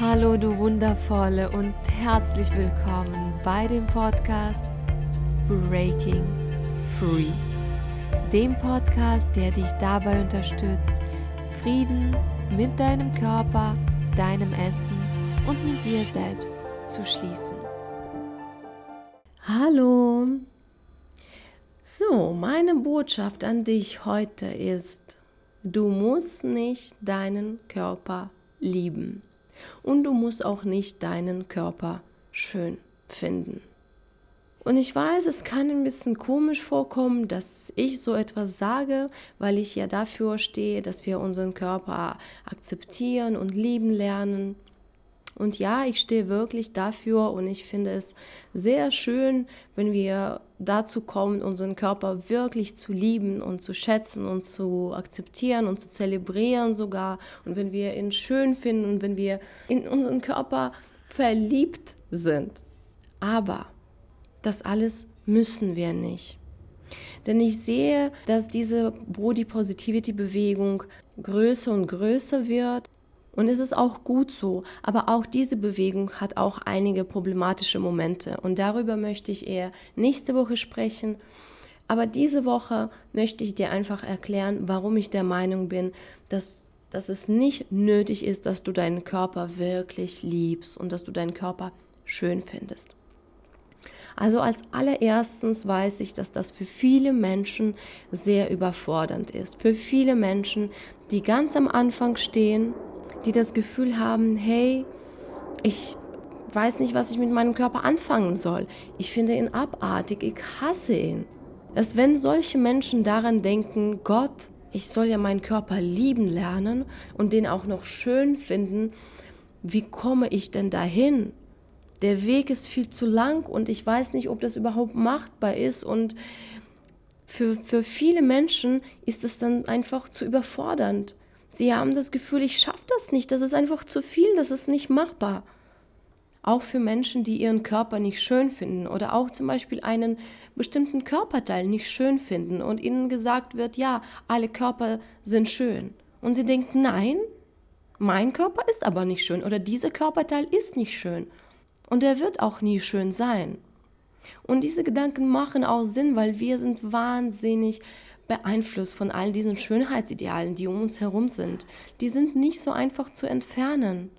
Hallo du wundervolle und herzlich willkommen bei dem Podcast Breaking Free. Dem Podcast, der dich dabei unterstützt, Frieden mit deinem Körper, deinem Essen und mit dir selbst zu schließen. Hallo. So, meine Botschaft an dich heute ist, du musst nicht deinen Körper lieben. Und du musst auch nicht deinen Körper schön finden. Und ich weiß, es kann ein bisschen komisch vorkommen, dass ich so etwas sage, weil ich ja dafür stehe, dass wir unseren Körper akzeptieren und lieben lernen. Und ja, ich stehe wirklich dafür und ich finde es sehr schön, wenn wir dazu kommen, unseren Körper wirklich zu lieben und zu schätzen und zu akzeptieren und zu zelebrieren sogar. Und wenn wir ihn schön finden und wenn wir in unseren Körper verliebt sind. Aber das alles müssen wir nicht. Denn ich sehe, dass diese Body Positivity Bewegung größer und größer wird und es ist auch gut so, aber auch diese Bewegung hat auch einige problematische Momente. Und darüber möchte ich eher nächste Woche sprechen. Aber diese Woche möchte ich dir einfach erklären, warum ich der Meinung bin, dass, dass es nicht nötig ist, dass du deinen Körper wirklich liebst und dass du deinen Körper schön findest. Also als allererstens weiß ich, dass das für viele Menschen sehr überfordernd ist. Für viele Menschen, die ganz am Anfang stehen die das Gefühl haben, hey, ich weiß nicht, was ich mit meinem Körper anfangen soll. Ich finde ihn abartig, ich hasse ihn. Erst wenn solche Menschen daran denken, Gott, ich soll ja meinen Körper lieben lernen und den auch noch schön finden, wie komme ich denn dahin? Der Weg ist viel zu lang und ich weiß nicht, ob das überhaupt machbar ist und für, für viele Menschen ist es dann einfach zu überfordernd. Sie haben das Gefühl, ich schaffe das nicht, das ist einfach zu viel, das ist nicht machbar. Auch für Menschen, die ihren Körper nicht schön finden oder auch zum Beispiel einen bestimmten Körperteil nicht schön finden und ihnen gesagt wird, ja, alle Körper sind schön. Und sie denken, nein, mein Körper ist aber nicht schön oder dieser Körperteil ist nicht schön. Und er wird auch nie schön sein. Und diese Gedanken machen auch Sinn, weil wir sind wahnsinnig beeinflusst von all diesen Schönheitsidealen, die um uns herum sind. Die sind nicht so einfach zu entfernen.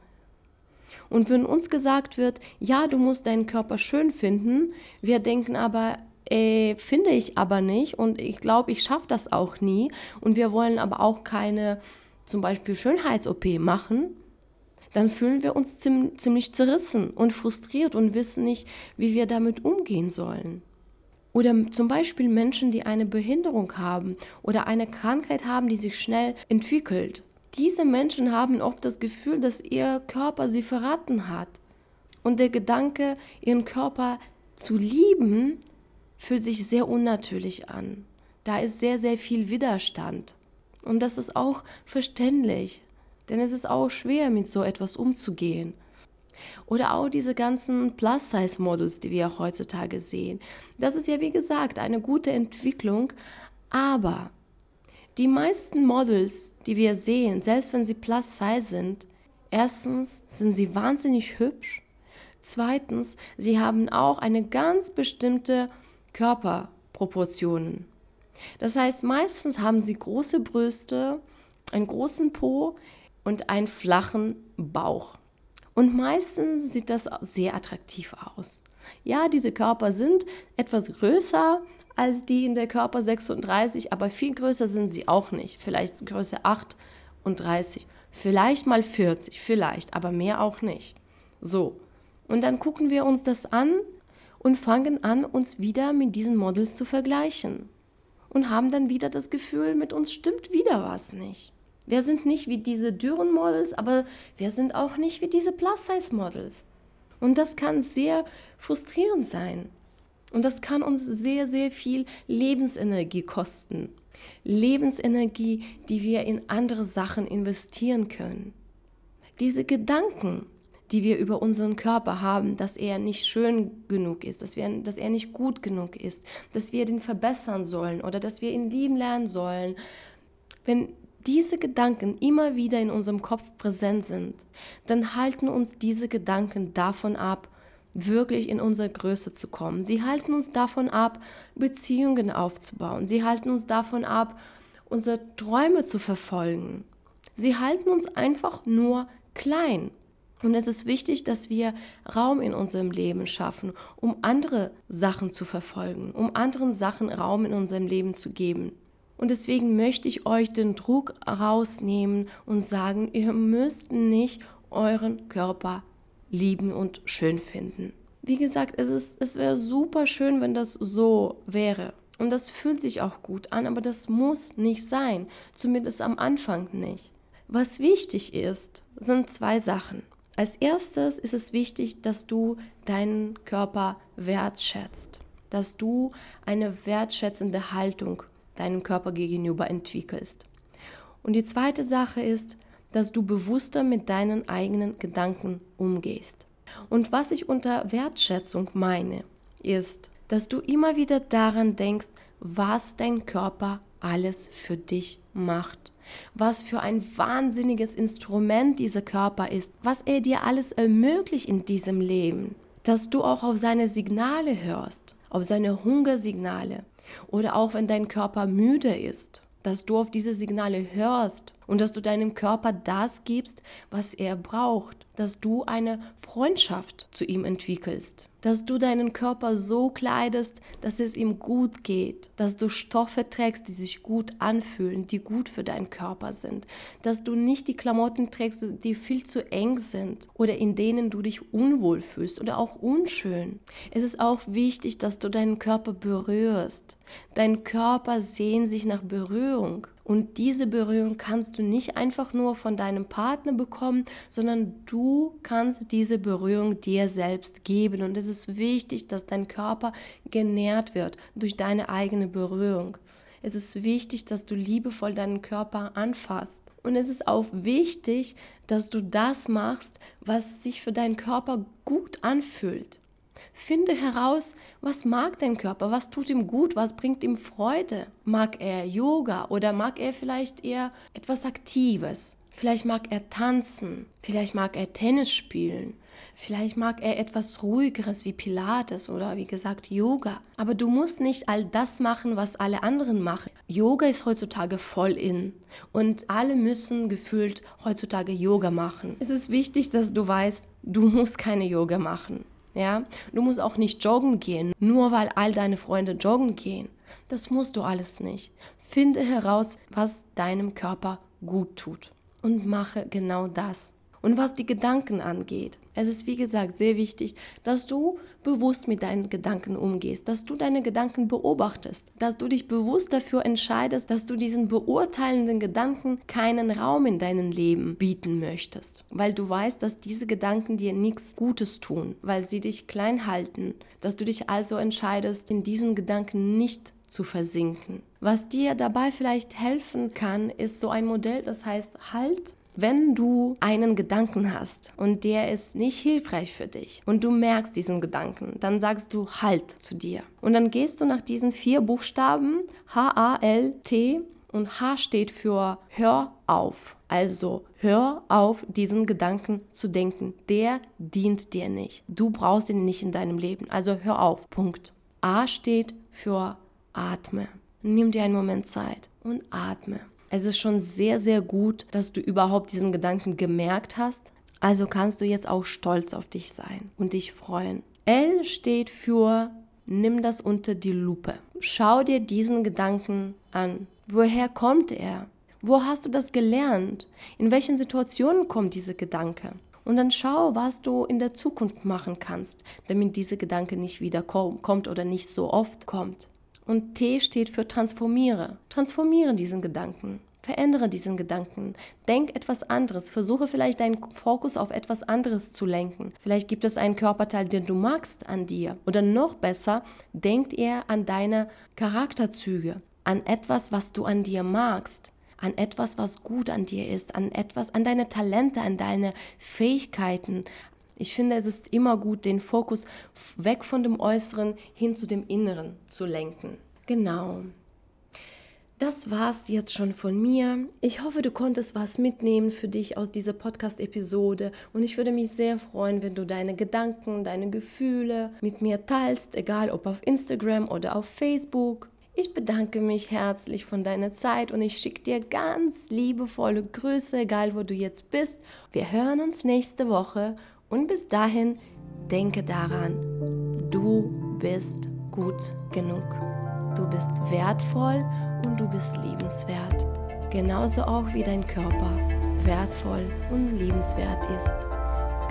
Und wenn uns gesagt wird, ja, du musst deinen Körper schön finden, wir denken aber, äh, finde ich aber nicht und ich glaube, ich schaffe das auch nie und wir wollen aber auch keine zum Beispiel Schönheits-OP machen, dann fühlen wir uns ziemlich zerrissen und frustriert und wissen nicht, wie wir damit umgehen sollen. Oder zum Beispiel Menschen, die eine Behinderung haben oder eine Krankheit haben, die sich schnell entwickelt. Diese Menschen haben oft das Gefühl, dass ihr Körper sie verraten hat. Und der Gedanke, ihren Körper zu lieben, fühlt sich sehr unnatürlich an. Da ist sehr, sehr viel Widerstand. Und das ist auch verständlich, denn es ist auch schwer, mit so etwas umzugehen. Oder auch diese ganzen Plus-Size-Models, die wir auch heutzutage sehen. Das ist ja, wie gesagt, eine gute Entwicklung, aber die meisten Models, die wir sehen, selbst wenn sie Plus-Size sind, erstens sind sie wahnsinnig hübsch, zweitens, sie haben auch eine ganz bestimmte Körperproportionen. Das heißt, meistens haben sie große Brüste, einen großen Po und einen flachen Bauch. Und meistens sieht das sehr attraktiv aus. Ja, diese Körper sind etwas größer als die in der Körper 36, aber viel größer sind sie auch nicht. Vielleicht Größe 38, vielleicht mal 40, vielleicht, aber mehr auch nicht. So, und dann gucken wir uns das an und fangen an, uns wieder mit diesen Models zu vergleichen. Und haben dann wieder das Gefühl, mit uns stimmt wieder was nicht. Wir sind nicht wie diese dürren Models, aber wir sind auch nicht wie diese Plus-Size-Models. Und das kann sehr frustrierend sein. Und das kann uns sehr, sehr viel Lebensenergie kosten. Lebensenergie, die wir in andere Sachen investieren können. Diese Gedanken, die wir über unseren Körper haben, dass er nicht schön genug ist, dass, wir, dass er nicht gut genug ist, dass wir den verbessern sollen oder dass wir ihn lieben lernen sollen. Wenn diese Gedanken immer wieder in unserem Kopf präsent sind, dann halten uns diese Gedanken davon ab, wirklich in unsere Größe zu kommen. Sie halten uns davon ab, Beziehungen aufzubauen. Sie halten uns davon ab, unsere Träume zu verfolgen. Sie halten uns einfach nur klein. Und es ist wichtig, dass wir Raum in unserem Leben schaffen, um andere Sachen zu verfolgen, um anderen Sachen Raum in unserem Leben zu geben. Und deswegen möchte ich euch den Druck rausnehmen und sagen, ihr müsst nicht euren Körper lieben und schön finden. Wie gesagt, es, es wäre super schön, wenn das so wäre. Und das fühlt sich auch gut an, aber das muss nicht sein. Zumindest am Anfang nicht. Was wichtig ist, sind zwei Sachen. Als erstes ist es wichtig, dass du deinen Körper wertschätzt, dass du eine wertschätzende Haltung deinem Körper gegenüber entwickelst. Und die zweite Sache ist, dass du bewusster mit deinen eigenen Gedanken umgehst. Und was ich unter Wertschätzung meine, ist, dass du immer wieder daran denkst, was dein Körper alles für dich macht, was für ein wahnsinniges Instrument dieser Körper ist, was er dir alles ermöglicht in diesem Leben, dass du auch auf seine Signale hörst, auf seine Hungersignale oder auch wenn dein Körper müde ist, dass du auf diese Signale hörst und dass du deinem Körper das gibst, was er braucht, dass du eine Freundschaft zu ihm entwickelst dass du deinen Körper so kleidest, dass es ihm gut geht, dass du Stoffe trägst, die sich gut anfühlen, die gut für deinen Körper sind, dass du nicht die Klamotten trägst, die viel zu eng sind oder in denen du dich unwohl fühlst oder auch unschön. Es ist auch wichtig, dass du deinen Körper berührst. Dein Körper sehnt sich nach Berührung. Und diese Berührung kannst du nicht einfach nur von deinem Partner bekommen, sondern du kannst diese Berührung dir selbst geben. Und es ist wichtig, dass dein Körper genährt wird durch deine eigene Berührung. Es ist wichtig, dass du liebevoll deinen Körper anfasst. Und es ist auch wichtig, dass du das machst, was sich für deinen Körper gut anfühlt. Finde heraus, was mag dein Körper, was tut ihm gut, was bringt ihm Freude. Mag er Yoga oder mag er vielleicht eher etwas Aktives? Vielleicht mag er tanzen, vielleicht mag er Tennis spielen, vielleicht mag er etwas ruhigeres wie Pilates oder wie gesagt Yoga. Aber du musst nicht all das machen, was alle anderen machen. Yoga ist heutzutage voll in und alle müssen gefühlt heutzutage Yoga machen. Es ist wichtig, dass du weißt, du musst keine Yoga machen. Ja, du musst auch nicht joggen gehen, nur weil all deine Freunde joggen gehen. Das musst du alles nicht. Finde heraus, was deinem Körper gut tut und mache genau das. Und was die Gedanken angeht, es ist wie gesagt sehr wichtig, dass du bewusst mit deinen Gedanken umgehst, dass du deine Gedanken beobachtest, dass du dich bewusst dafür entscheidest, dass du diesen beurteilenden Gedanken keinen Raum in deinem Leben bieten möchtest, weil du weißt, dass diese Gedanken dir nichts Gutes tun, weil sie dich klein halten, dass du dich also entscheidest, in diesen Gedanken nicht zu versinken. Was dir dabei vielleicht helfen kann, ist so ein Modell, das heißt Halt, wenn du einen Gedanken hast und der ist nicht hilfreich für dich und du merkst diesen Gedanken, dann sagst du Halt zu dir. Und dann gehst du nach diesen vier Buchstaben H-A-L-T und H steht für Hör auf. Also hör auf, diesen Gedanken zu denken. Der dient dir nicht. Du brauchst ihn nicht in deinem Leben. Also hör auf. Punkt. A steht für Atme. Nimm dir einen Moment Zeit und atme. Es ist schon sehr, sehr gut, dass du überhaupt diesen Gedanken gemerkt hast. Also kannst du jetzt auch stolz auf dich sein und dich freuen. L steht für nimm das unter die Lupe. Schau dir diesen Gedanken an. Woher kommt er? Wo hast du das gelernt? In welchen Situationen kommt dieser Gedanke? Und dann schau, was du in der Zukunft machen kannst, damit dieser Gedanke nicht wieder kommt oder nicht so oft kommt. Und T steht für transformiere. Transformiere diesen Gedanken. Verändere diesen Gedanken. Denk etwas anderes. Versuche vielleicht deinen Fokus auf etwas anderes zu lenken. Vielleicht gibt es einen Körperteil, den du magst an dir. Oder noch besser, denk eher an deine Charakterzüge, an etwas, was du an dir magst an etwas, was gut an dir ist, an etwas, an deine Talente, an deine Fähigkeiten, ich finde, es ist immer gut, den Fokus weg von dem Äußeren hin zu dem Inneren zu lenken. Genau. das war's jetzt schon von mir. Ich hoffe, du konntest was mitnehmen für dich aus dieser Podcast-Episode und ich würde mich sehr freuen, wenn du deine Gedanken, deine Gefühle mit mir teilst, egal ob auf Instagram oder auf Facebook. Ich bedanke mich herzlich von deiner Zeit und ich schicke dir ganz liebevolle Grüße, egal wo du jetzt bist. Wir hören uns nächste Woche und bis dahin denke daran, du bist gut genug. Du bist wertvoll und du bist liebenswert. Genauso auch wie dein Körper wertvoll und liebenswert ist.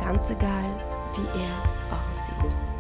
Ganz egal, wie er aussieht.